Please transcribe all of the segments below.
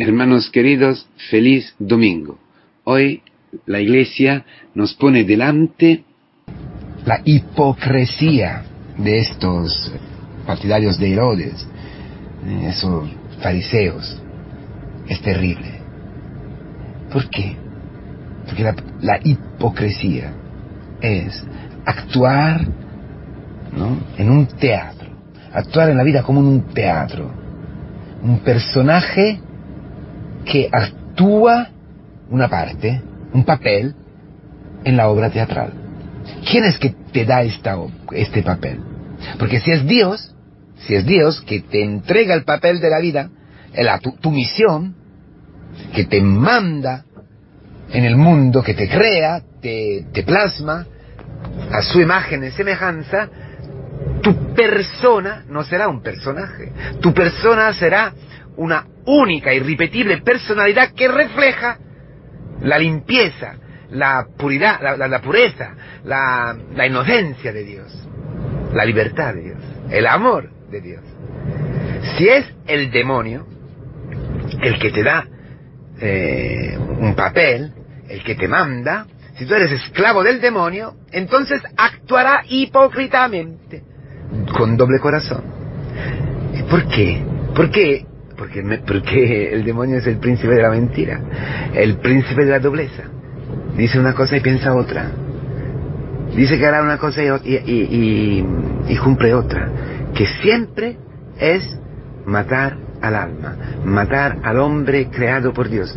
Hermanos queridos, feliz domingo. Hoy la iglesia nos pone delante la hipocresía de estos partidarios de Herodes, esos fariseos. Es terrible. ¿Por qué? Porque la, hipocresía es actuar ¿no? en un teatro, actuar en la vida como en un teatro. Un personaje que actúa una parte, un papel, en la obra teatral. ¿Quién es que te da esta, este papel? Porque si es Dios, si es Dios que te entrega el papel de la vida, la, tu, tu misión, que te manda en el mundo, que te crea, te, te plasma a su imagen y semejanza, tu persona no será un personaje, tu persona será una única, irrepetible personalidad que refleja la limpieza, la puridad, la, pureza, la, inocencia de Dios, la libertad de Dios, el amor de Dios. Si es el demonio el que te da eh, un papel, el que te manda, si tú eres esclavo del demonio, entonces actuará hipócritamente, con doble corazón. ¿Por qué? ¿Por qué? Porque, me, porque el demonio es el príncipe de la mentira, el príncipe de la dobleza. Dice una cosa y piensa otra. Dice que hará una cosa y, y, y, y cumple otra. Que siempre es matar al alma, matar al hombre creado por Dios,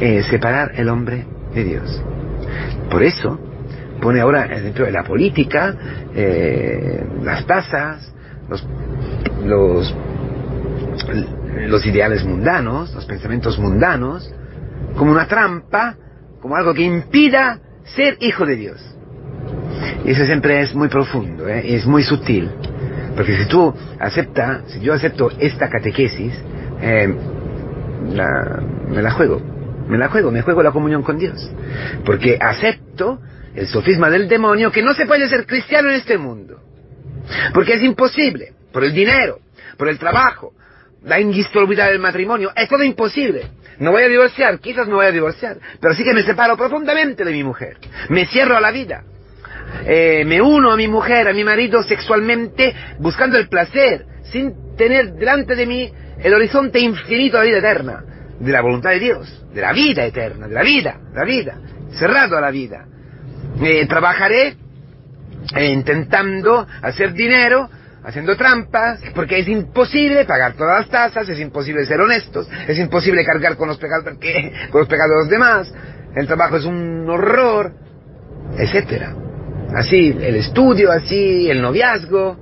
eh, separar el hombre de Dios. Por eso pone ahora dentro de la política eh, las tasas, los, los, los ideales mundanos, los pensamientos mundanos, como una trampa, como algo que impida ser hijo de Dios. Y eso siempre es muy profundo, ¿eh? es muy sutil. Porque si tú aceptas, si yo acepto esta catequesis, eh, me la juego. Me la juego, me juego la comunión con Dios. Porque acepto el sofisma del demonio que no se puede ser cristiano en este mundo. Porque es imposible. Por el dinero, por el trabajo, la indisolubilidad del matrimonio. Es todo imposible. No voy a divorciar, quizás no voy a divorciar. Pero sí que me separo profundamente de mi mujer. Me cierro a la vida. Eh, me uno a mi mujer, a mi marido sexualmente, buscando el placer, sin tener delante de mí el horizonte infinito de la vida eterna, de la voluntad de Dios, de la vida eterna, de la vida, la vida, cerrado a la vida. Eh, trabajaré eh, intentando hacer dinero, haciendo trampas, porque es imposible pagar todas las tasas, es imposible ser honestos, es imposible cargar con los pecados, con los pecados de los demás, el trabajo es un horror, etcétera. Así el estudio, así el noviazgo,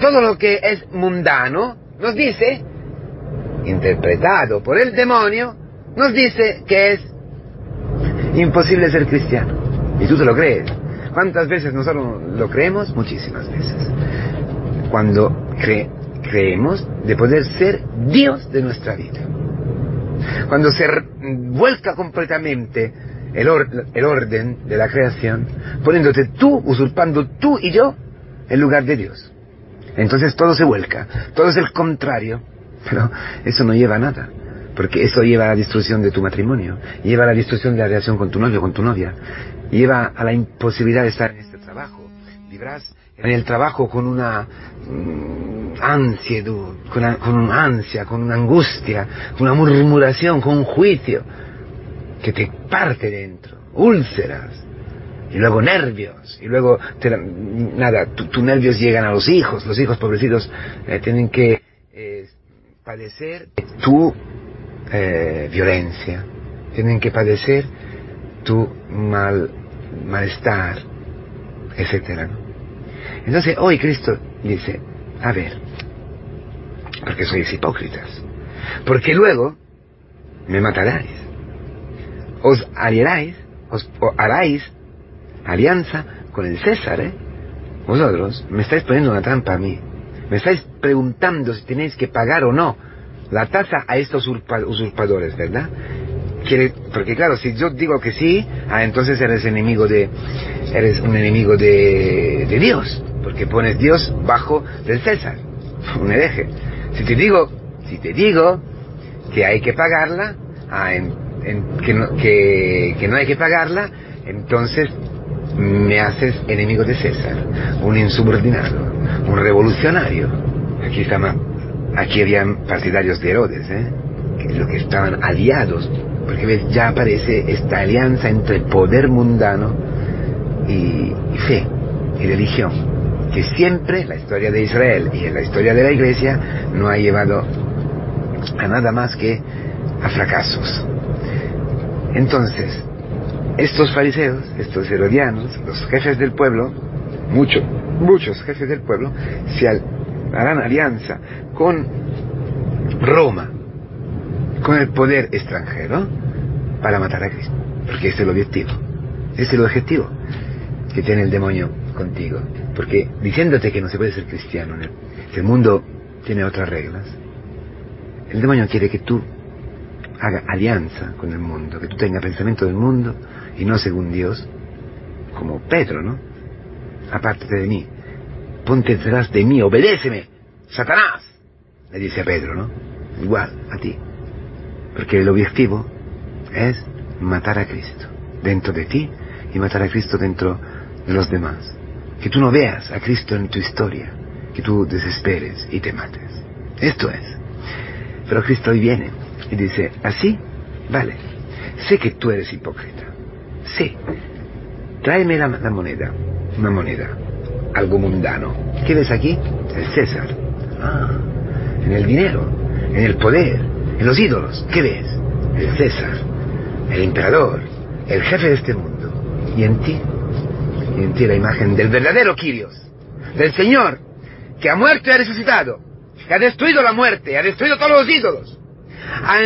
todo lo que es mundano, nos dice, interpretado por el demonio, nos dice que es imposible ser cristiano. Y tú te lo crees. ¿Cuántas veces nosotros lo creemos? Muchísimas veces. Cuando cre creemos de poder ser Dios de nuestra vida. Cuando se vuelca completamente el, or el, orden de la creación, poniéndote tú, usurpando tú y yo en lugar de Dios. Entonces todo se vuelca, todo es el contrario, pero eso no lleva a nada, porque eso lleva a la destrucción de tu matrimonio, lleva a la destrucción de la relación con tu novio, con tu novia, lleva a la imposibilidad de estar en este trabajo. Vivrás en el trabajo con una mm, ansia, con con una ansia, con una angustia, con una murmuración, con un juicio que te parte dentro, úlceras, y luego nervios, y luego, te, nada, tus tu nervios llegan a los hijos, los hijos pobrecitos eh, tienen que eh, padecer tu eh, violencia, tienen que padecer tu mal, malestar, etcétera. Entonces hoy Cristo dice, a ver, porque sois hipócritas, porque luego me mataráis, os aliaráis, os haráis alianza con el César, ¿eh? Vosotros me estáis poniendo una trampa a mí. Me estáis preguntando si tenéis que pagar o no la tasa a estos usurpadores, ¿verdad? Porque claro, si yo digo que sí, ah, entonces eres enemigo de, eres un enemigo de Dios, porque pones Dios bajo del César, un hereje. Si te digo, si te digo que hay que pagarla, ah, que, no, que, que no hay que pagarla, entonces me haces enemigo de César, un insubordinado, un revolucionario. Aquí estaban, aquí habían partidarios de Herodes, ¿eh? lo que estaban aliados, porque ves, ya aparece esta alianza entre poder mundano y fe y religión, que siempre la historia de Israel y en la historia de la Iglesia no ha llevado a nada más que a fracasos. Entonces, estos fariseos, estos herodianos, los jefes del pueblo, muchos, muchos jefes del pueblo, se harán alianza con Roma, con el poder extranjero, para matar a Cristo. Porque ese es el objetivo. Ese es el objetivo que tiene el demonio contigo. Porque diciéndote que no se puede ser cristiano, el mundo tiene otras reglas, el demonio quiere que tú haga alianza con el mundo, que tú tengas pensamiento del mundo y no según Dios, como Pedro, ¿no? Apártate de mí, ponte detrás de mí, obedéceme, Satanás, le dice a Pedro, ¿no? Igual a ti, porque el objetivo es matar a Cristo dentro de ti y matar a Cristo dentro de los demás. Que tú no veas a Cristo en tu historia, que tú desesperes y te mates. Esto es. Pero Cristo hoy viene y dice, así, vale, sé que tú eres hipócrita, sí, tráeme la, moneda, una moneda, algo mundano. ¿Qué ves aquí? El César. Ah, en el dinero, en el poder, en los ídolos. ¿Qué ves? El César, el emperador, el jefe de este mundo. Y en ti, y la imagen del verdadero Quirios, del Señor, que ha muerto y ha resucitado, que ha destruido la muerte, ha destruido todos los ídolos, ha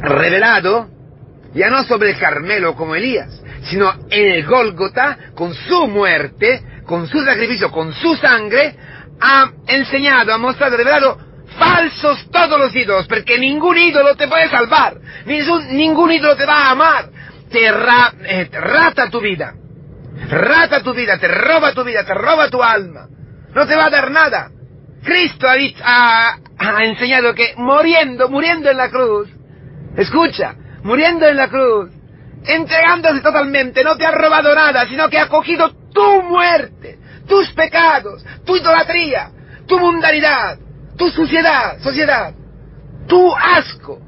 revelado ya no sobre el Carmelo como Elías, sino en el Gólgota, con su muerte, con su sacrificio, con su sangre, ha enseñado, ha mostrado, revelado falsos todos los ídolos, porque ningún ídolo te puede salvar, ningún, ídolo te va a amar, te, eh, rata tu vida, rata tu vida, te roba tu vida, te roba tu alma, no te va a dar nada. Cristo ha, enseñado que muriendo, muriendo en la cruz, escucha, muriendo en la cruz, entregándose totalmente, no te ha robado nada, sino que ha cogido tu muerte, tus pecados, tu idolatría, tu mundanidad, tu suciedad, sociedad, tu asco.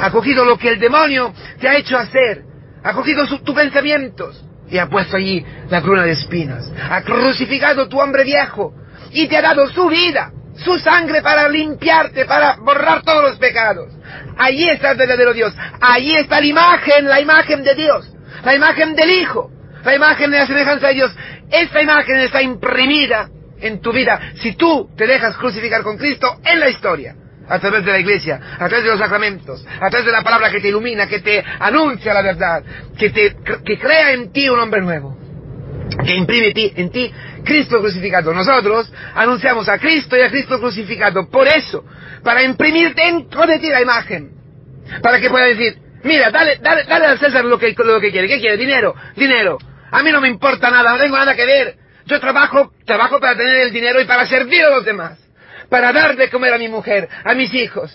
Ha cogido lo que el demonio te ha hecho hacer, ha cogido tus pensamientos y ha puesto allí la corona de espinas, ha crucificado tu hombre viejo y te ha dado su vida, su sangre para limpiarte, para borrar todos los pecados. Allí está el verdadero Dios. Allí está la imagen, la imagen de Dios. La imagen del Hijo. La imagen de la semejanza de Dios. Esta imagen está imprimida en tu vida si tú te dejas crucificar con Cristo en la historia. A través de la iglesia, a través de los sacramentos, a través de la palabra que te ilumina, que te anuncia la verdad, que, te, que crea en ti un hombre nuevo, que imprime en ti Cristo crucificado. Nosotros anunciamos a Cristo y a Cristo crucificado. Por eso, para imprimir dentro de ti la imagen. Para que pueda decir, mira, dale, dale, dale al César lo que, lo que quiere. ¿Qué quiere? Dinero, dinero. A mí no me importa nada, no tengo nada que ver. Yo trabajo, trabajo para tener el dinero y para servir a los demás. Para dar de comer a mi mujer, a mis hijos.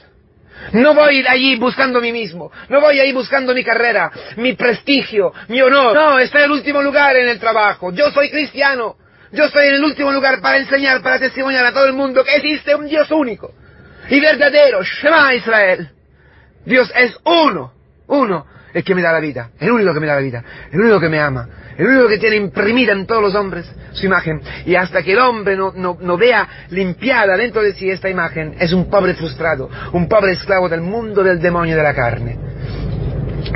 No voy allí buscando mí mismo, no voy ahí buscando mi carrera, mi prestigio, mi honor. No, está en el último lugar en el trabajo. Yo soy cristiano. Yo estoy en el último lugar para enseñar, para testimoniar a todo el mundo que existe un Dios único y verdadero, Shema Israel. Dios es uno, uno, el que me da la vida, el único que me da la vida, el único que me ama, el único que tiene imprimida en todos los hombres su imagen. Y hasta que el hombre no, no, no, vea limpiada dentro de sí esta imagen, es un pobre frustrado, un pobre esclavo del mundo del demonio de la carne.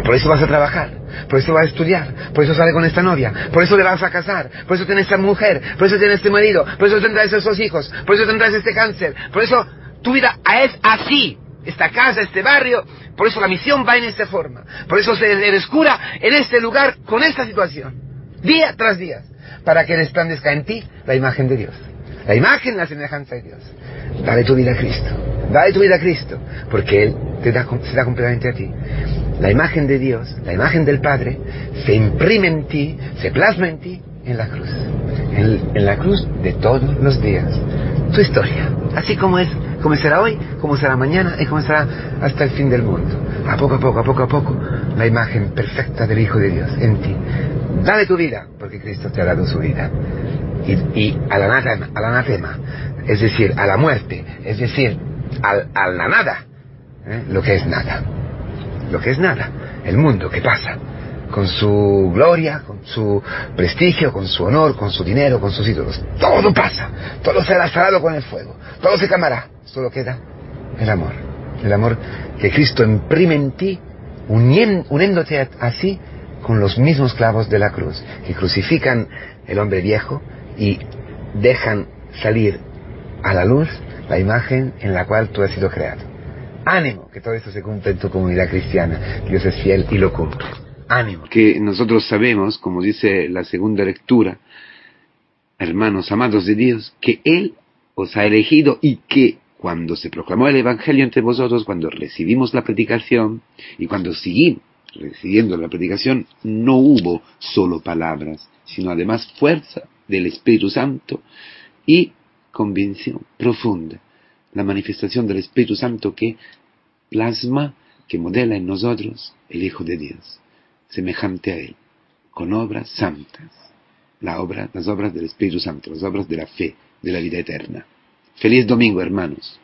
Por eso vas a trabajar, por eso vas a estudiar, por eso sale con esta novia, por eso le vas a casar, por eso tienes esta mujer, por eso tienes este marido, por eso tendrás esos hijos, por eso tendrás este cáncer, por eso tu vida es así, esta casa, este barrio, por eso la misión va en esta forma, por eso se descura en este lugar con esta situación, día tras día, para que resplandezca en ti la imagen de Dios, la imagen, la semejanza de Dios. Dale tu vida a Cristo, dale tu vida a Cristo, porque Él te da, se da completamente a ti la imagen de Dios, la imagen del Padre, se imprime en ti, se plasma en ti en la cruz. En, la cruz de todos los días. Tu historia, así como es como será hoy, como será mañana y como será hasta el fin del mundo. A poco a poco, a poco a poco, la imagen perfecta del Hijo de Dios en ti. Dale tu vida, porque Cristo te ha dado su vida. Y, al, anatema, al anatema, es decir, a la muerte, es decir, al, a nada, ¿eh? lo que es nada. Lo que es nada, el mundo que pasa con su gloria, con su prestigio, con su honor, con su dinero, con sus ídolos. Todo pasa, todo será salado con el fuego, todo se quemará, solo queda el amor. El amor que Cristo imprime en ti, uniéndote así con los mismos clavos de la cruz, que crucifican el hombre viejo y dejan salir a la luz la imagen en la cual tú has sido creado. Ánimo, que todo esto se cumple en tu comunidad cristiana. Dios es fiel y lo cumple. Ánimo. Que nosotros sabemos, como dice la segunda lectura, hermanos amados de Dios, que Él os ha elegido y que cuando se proclamó el Evangelio entre vosotros, cuando recibimos la predicación y cuando seguimos recibiendo la predicación, no hubo solo palabras, sino además fuerza del Espíritu Santo y convicción profunda, la manifestación del Espíritu Santo que plasma, que modela en nosotros el Hijo de Dios semejante a Él, con obras santas, las obras del Espíritu Santo, las obras de la fe, de la vida eterna. Feliz domingo, hermanos.